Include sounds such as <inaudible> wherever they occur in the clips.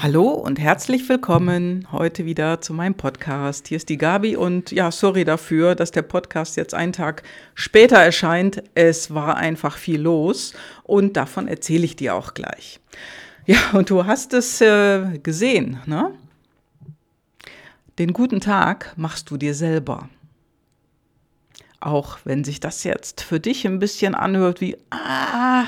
Hallo und herzlich willkommen heute wieder zu meinem Podcast. Hier ist die Gabi und ja, sorry dafür, dass der Podcast jetzt einen Tag später erscheint. Es war einfach viel los und davon erzähle ich dir auch gleich. Ja, und du hast es äh, gesehen, ne? Den guten Tag machst du dir selber. Auch wenn sich das jetzt für dich ein bisschen anhört wie, ah,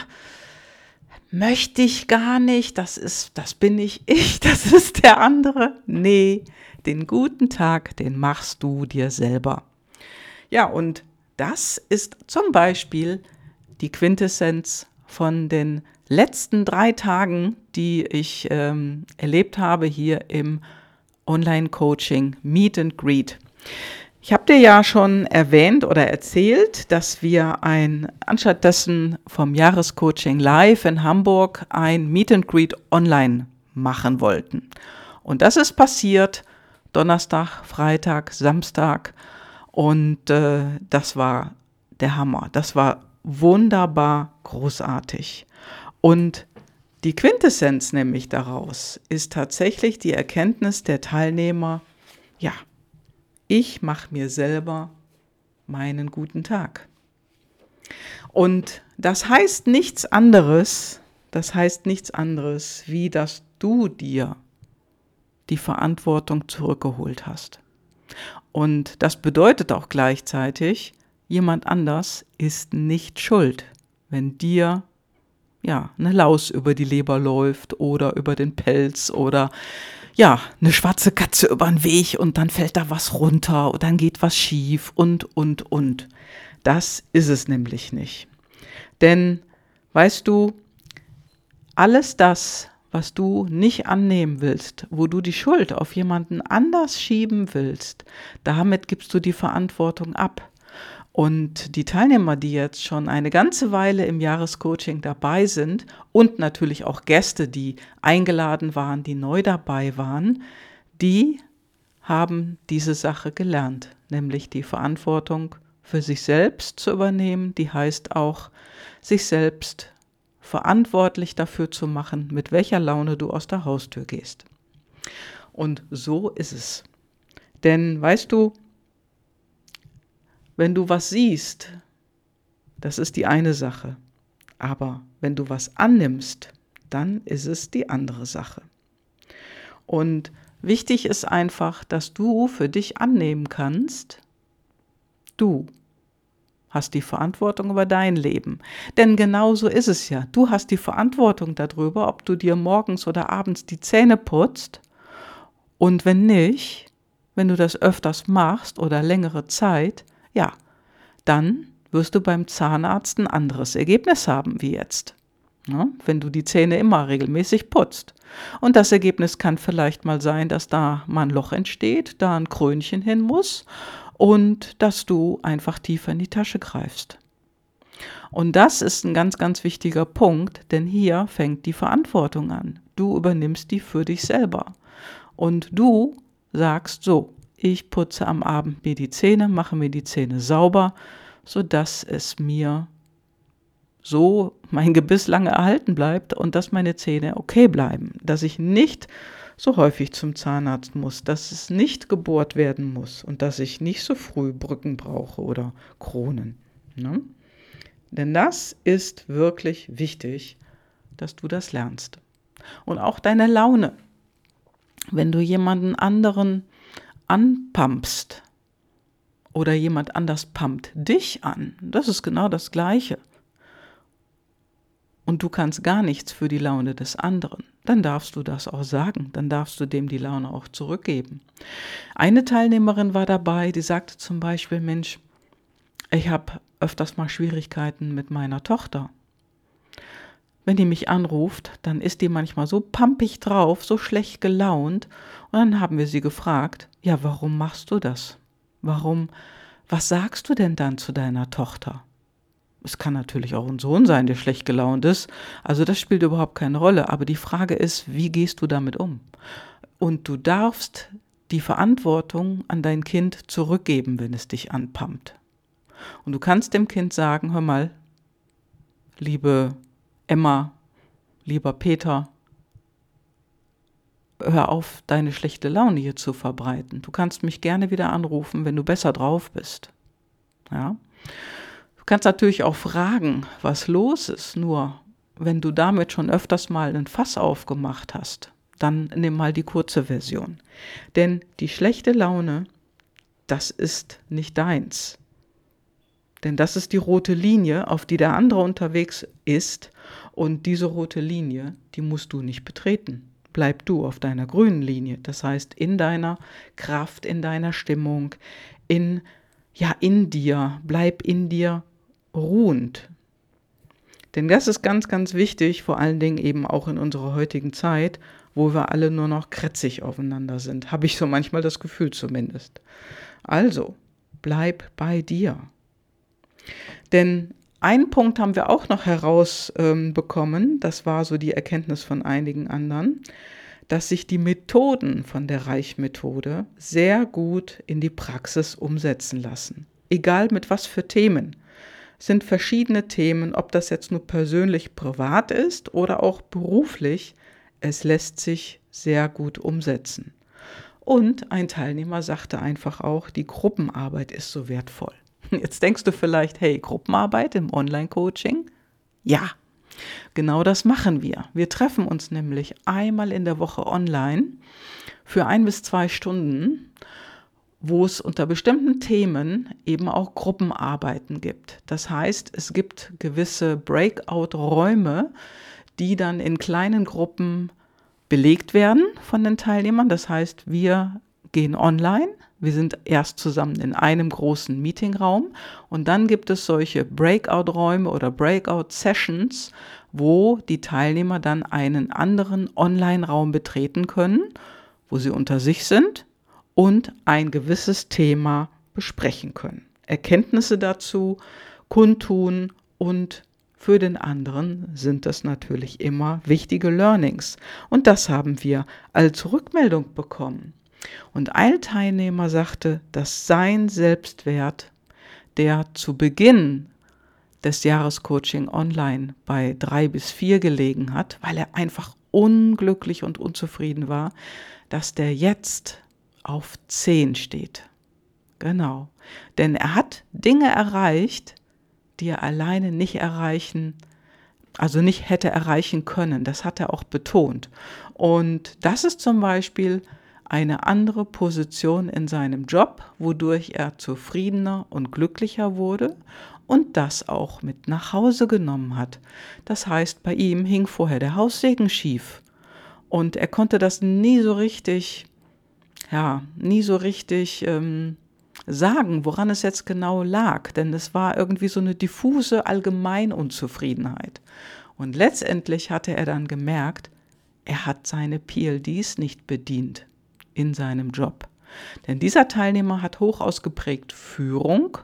möchte ich gar nicht, das ist, das bin nicht <laughs> ich, das ist der andere. Nee, den guten Tag, den machst du dir selber. Ja, und das ist zum Beispiel die Quintessenz von den letzten drei Tagen, die ich ähm, erlebt habe hier im Online-Coaching Meet and Greet. Ich habe dir ja schon erwähnt oder erzählt, dass wir ein anstattdessen vom Jahrescoaching live in Hamburg ein Meet and Greet online machen wollten. Und das ist passiert Donnerstag, Freitag, Samstag und äh, das war der Hammer. Das war wunderbar großartig. Und die Quintessenz nämlich daraus ist tatsächlich die Erkenntnis der Teilnehmer, ja, ich mache mir selber meinen guten Tag. Und das heißt nichts anderes, das heißt nichts anderes, wie dass du dir die Verantwortung zurückgeholt hast. Und das bedeutet auch gleichzeitig, jemand anders ist nicht schuld, wenn dir ja eine Laus über die Leber läuft oder über den Pelz oder ja, eine schwarze Katze über den Weg und dann fällt da was runter und dann geht was schief und, und, und. Das ist es nämlich nicht. Denn, weißt du, alles das, was du nicht annehmen willst, wo du die Schuld auf jemanden anders schieben willst, damit gibst du die Verantwortung ab. Und die Teilnehmer, die jetzt schon eine ganze Weile im Jahrescoaching dabei sind und natürlich auch Gäste, die eingeladen waren, die neu dabei waren, die haben diese Sache gelernt, nämlich die Verantwortung für sich selbst zu übernehmen, die heißt auch, sich selbst verantwortlich dafür zu machen, mit welcher Laune du aus der Haustür gehst. Und so ist es. Denn weißt du, wenn du was siehst, das ist die eine Sache. Aber wenn du was annimmst, dann ist es die andere Sache. Und wichtig ist einfach, dass du für dich annehmen kannst, du hast die Verantwortung über dein Leben. Denn genau so ist es ja. Du hast die Verantwortung darüber, ob du dir morgens oder abends die Zähne putzt. Und wenn nicht, wenn du das öfters machst oder längere Zeit, ja, dann wirst du beim Zahnarzt ein anderes Ergebnis haben wie jetzt. Ja, wenn du die Zähne immer regelmäßig putzt. Und das Ergebnis kann vielleicht mal sein, dass da mal ein Loch entsteht, da ein Krönchen hin muss und dass du einfach tiefer in die Tasche greifst. Und das ist ein ganz, ganz wichtiger Punkt, denn hier fängt die Verantwortung an. Du übernimmst die für dich selber. Und du sagst so, ich putze am Abend mir die Zähne, mache mir die Zähne sauber, sodass es mir so mein Gebiss lange erhalten bleibt und dass meine Zähne okay bleiben, dass ich nicht so häufig zum Zahnarzt muss, dass es nicht gebohrt werden muss und dass ich nicht so früh Brücken brauche oder Kronen. Ne? Denn das ist wirklich wichtig, dass du das lernst. Und auch deine Laune. Wenn du jemanden anderen anpumpst oder jemand anders pumpt dich an, das ist genau das Gleiche. Und du kannst gar nichts für die Laune des anderen, dann darfst du das auch sagen, dann darfst du dem die Laune auch zurückgeben. Eine Teilnehmerin war dabei, die sagte zum Beispiel, Mensch, ich habe öfters mal Schwierigkeiten mit meiner Tochter. Wenn die mich anruft, dann ist die manchmal so pampig drauf, so schlecht gelaunt. Und dann haben wir sie gefragt, ja, warum machst du das? Warum, was sagst du denn dann zu deiner Tochter? Es kann natürlich auch ein Sohn sein, der schlecht gelaunt ist. Also das spielt überhaupt keine Rolle. Aber die Frage ist, wie gehst du damit um? Und du darfst die Verantwortung an dein Kind zurückgeben, wenn es dich anpumpt. Und du kannst dem Kind sagen, hör mal, liebe Emma, lieber Peter, hör auf, deine schlechte Laune hier zu verbreiten. Du kannst mich gerne wieder anrufen, wenn du besser drauf bist. Ja. Du kannst natürlich auch fragen, was los ist, nur wenn du damit schon öfters mal ein Fass aufgemacht hast, dann nimm mal die kurze Version. Denn die schlechte Laune, das ist nicht deins. Denn das ist die rote Linie, auf die der andere unterwegs ist. Und diese rote Linie, die musst du nicht betreten. Bleib du auf deiner grünen Linie. Das heißt, in deiner Kraft, in deiner Stimmung, in, ja, in dir. Bleib in dir ruhend. Denn das ist ganz, ganz wichtig, vor allen Dingen eben auch in unserer heutigen Zeit, wo wir alle nur noch krätzig aufeinander sind. Habe ich so manchmal das Gefühl zumindest. Also, bleib bei dir. Denn einen Punkt haben wir auch noch herausbekommen, ähm, das war so die Erkenntnis von einigen anderen, dass sich die Methoden von der Reichmethode sehr gut in die Praxis umsetzen lassen. Egal mit was für Themen. Es sind verschiedene Themen, ob das jetzt nur persönlich privat ist oder auch beruflich, es lässt sich sehr gut umsetzen. Und ein Teilnehmer sagte einfach auch, die Gruppenarbeit ist so wertvoll. Jetzt denkst du vielleicht, hey, Gruppenarbeit im Online-Coaching? Ja, genau das machen wir. Wir treffen uns nämlich einmal in der Woche online für ein bis zwei Stunden, wo es unter bestimmten Themen eben auch Gruppenarbeiten gibt. Das heißt, es gibt gewisse Breakout-Räume, die dann in kleinen Gruppen belegt werden von den Teilnehmern. Das heißt, wir gehen online wir sind erst zusammen in einem großen Meetingraum und dann gibt es solche Breakout-Räume oder Breakout-Sessions, wo die Teilnehmer dann einen anderen Online-Raum betreten können, wo sie unter sich sind und ein gewisses Thema besprechen können. Erkenntnisse dazu kundtun und für den anderen sind das natürlich immer wichtige Learnings. Und das haben wir als Rückmeldung bekommen. Und ein Teilnehmer sagte, dass sein Selbstwert, der zu Beginn des Jahrescoaching online bei drei bis vier gelegen hat, weil er einfach unglücklich und unzufrieden war, dass der jetzt auf zehn steht. Genau. Denn er hat Dinge erreicht, die er alleine nicht erreichen, also nicht hätte erreichen können. Das hat er auch betont. Und das ist zum Beispiel eine andere Position in seinem Job, wodurch er zufriedener und glücklicher wurde und das auch mit nach Hause genommen hat. Das heißt, bei ihm hing vorher der Haussegen schief und er konnte das nie so richtig, ja, nie so richtig ähm, sagen, woran es jetzt genau lag, denn es war irgendwie so eine diffuse Allgemeinunzufriedenheit. Und letztendlich hatte er dann gemerkt, er hat seine PLDs nicht bedient in seinem Job. Denn dieser Teilnehmer hat hoch ausgeprägt Führung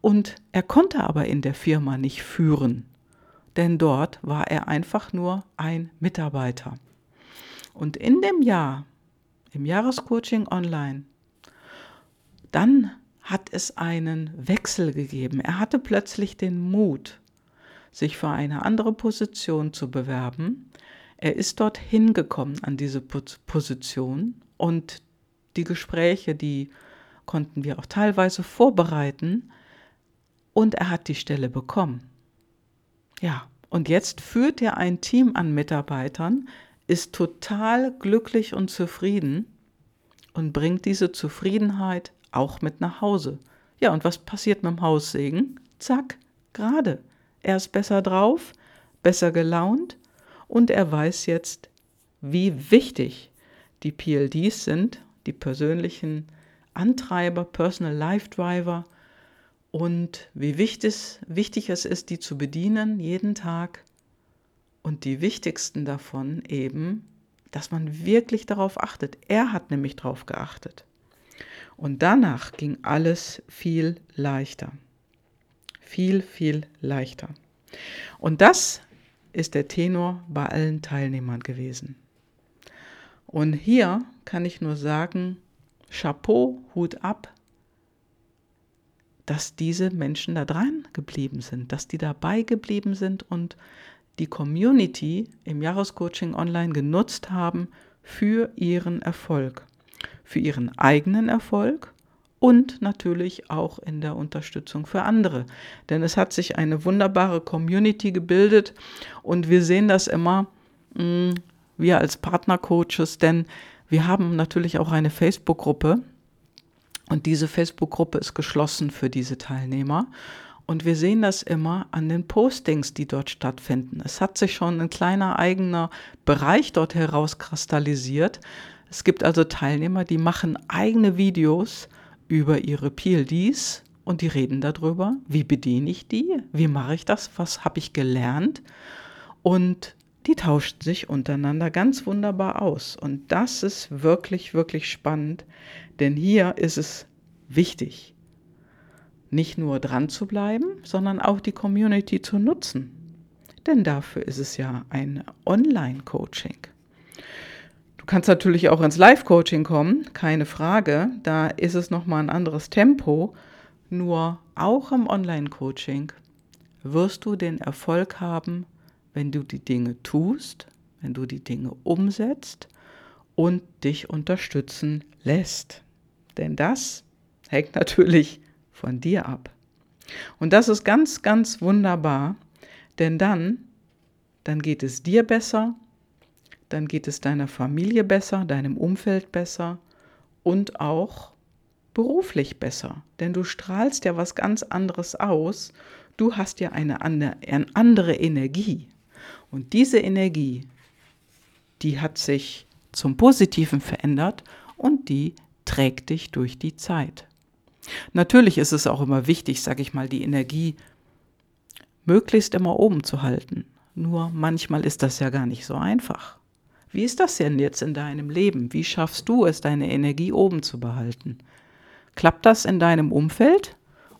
und er konnte aber in der Firma nicht führen, denn dort war er einfach nur ein Mitarbeiter. Und in dem Jahr, im Jahrescoaching online, dann hat es einen Wechsel gegeben. Er hatte plötzlich den Mut, sich für eine andere Position zu bewerben. Er ist dort hingekommen an diese Position und die Gespräche, die konnten wir auch teilweise vorbereiten. Und er hat die Stelle bekommen. Ja, und jetzt führt er ein Team an Mitarbeitern, ist total glücklich und zufrieden und bringt diese Zufriedenheit auch mit nach Hause. Ja, und was passiert mit dem Haussegen? Zack, gerade. Er ist besser drauf, besser gelaunt und er weiß jetzt, wie wichtig die PLDs sind, die persönlichen Antreiber, Personal Life Driver und wie wichtig, wichtig es ist, die zu bedienen jeden Tag und die wichtigsten davon eben, dass man wirklich darauf achtet. Er hat nämlich darauf geachtet. Und danach ging alles viel leichter. Viel, viel leichter. Und das ist der Tenor bei allen Teilnehmern gewesen. Und hier kann ich nur sagen, Chapeau, Hut ab, dass diese Menschen da dran geblieben sind, dass die dabei geblieben sind und die Community im Jahrescoaching online genutzt haben für ihren Erfolg, für ihren eigenen Erfolg und natürlich auch in der Unterstützung für andere. Denn es hat sich eine wunderbare Community gebildet und wir sehen das immer, mm, wir als Partnercoaches, denn wir haben natürlich auch eine Facebook-Gruppe und diese Facebook-Gruppe ist geschlossen für diese Teilnehmer. Und wir sehen das immer an den Postings, die dort stattfinden. Es hat sich schon ein kleiner eigener Bereich dort herauskristallisiert. Es gibt also Teilnehmer, die machen eigene Videos über ihre PLDs und die reden darüber, wie bediene ich die, wie mache ich das, was habe ich gelernt. Und die tauschten sich untereinander ganz wunderbar aus. Und das ist wirklich, wirklich spannend, denn hier ist es wichtig, nicht nur dran zu bleiben, sondern auch die Community zu nutzen. Denn dafür ist es ja ein Online-Coaching. Kannst natürlich auch ins Live-Coaching kommen, keine Frage. Da ist es nochmal ein anderes Tempo. Nur auch im Online-Coaching wirst du den Erfolg haben, wenn du die Dinge tust, wenn du die Dinge umsetzt und dich unterstützen lässt. Denn das hängt <laughs> natürlich von dir ab. Und das ist ganz, ganz wunderbar, denn dann, dann geht es dir besser, dann geht es deiner Familie besser, deinem Umfeld besser und auch beruflich besser, denn du strahlst ja was ganz anderes aus, du hast ja eine andere Energie und diese Energie, die hat sich zum Positiven verändert und die trägt dich durch die Zeit. Natürlich ist es auch immer wichtig, sage ich mal, die Energie möglichst immer oben zu halten. Nur manchmal ist das ja gar nicht so einfach. Wie ist das denn jetzt in deinem Leben? Wie schaffst du es, deine Energie oben zu behalten? Klappt das in deinem Umfeld?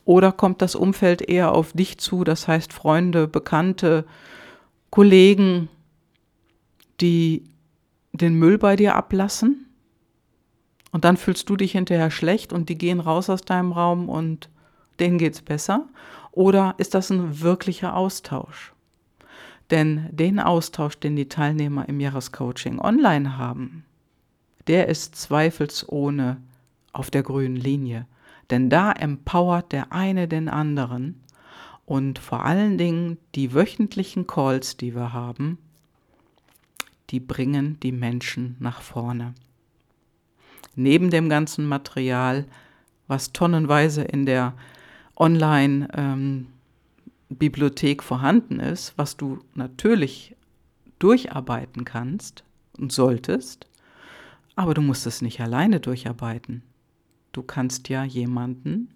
Oder kommt das Umfeld eher auf dich zu, das heißt Freunde, Bekannte, Kollegen, die den Müll bei dir ablassen? Und dann fühlst du dich hinterher schlecht und die gehen raus aus deinem Raum und denen geht's besser? Oder ist das ein wirklicher Austausch? Denn den Austausch, den die Teilnehmer im Jahrescoaching online haben, der ist zweifelsohne auf der grünen Linie. Denn da empowert der eine den anderen und vor allen Dingen die wöchentlichen Calls, die wir haben, die bringen die Menschen nach vorne neben dem ganzen Material, was tonnenweise in der Online-Bibliothek ähm, vorhanden ist, was du natürlich durcharbeiten kannst und solltest, aber du musst es nicht alleine durcharbeiten. Du kannst ja jemanden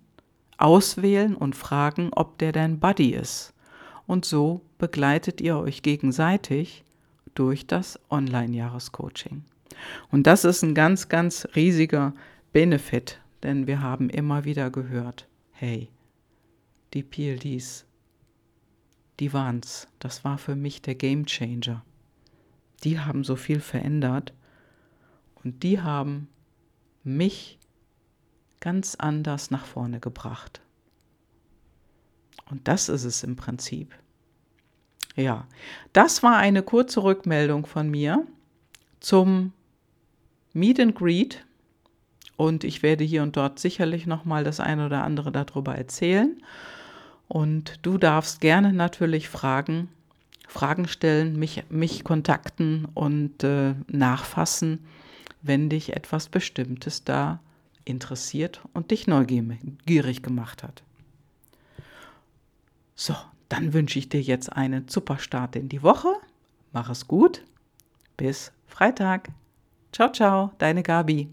auswählen und fragen, ob der dein Buddy ist. Und so begleitet ihr euch gegenseitig durch das Online-Jahrescoaching. Und das ist ein ganz, ganz riesiger Benefit, denn wir haben immer wieder gehört, hey, die PLDs, die waren's. Das war für mich der Game Changer. Die haben so viel verändert und die haben mich ganz anders nach vorne gebracht. Und das ist es im Prinzip. Ja, das war eine kurze Rückmeldung von mir zum Meet and Greet und ich werde hier und dort sicherlich noch mal das eine oder andere darüber erzählen. Und du darfst gerne natürlich fragen, Fragen stellen, mich, mich kontakten und äh, nachfassen, wenn dich etwas Bestimmtes da interessiert und dich neugierig gemacht hat. So, dann wünsche ich dir jetzt einen super Start in die Woche. Mach es gut. Bis Freitag. Ciao, ciao, deine Gabi.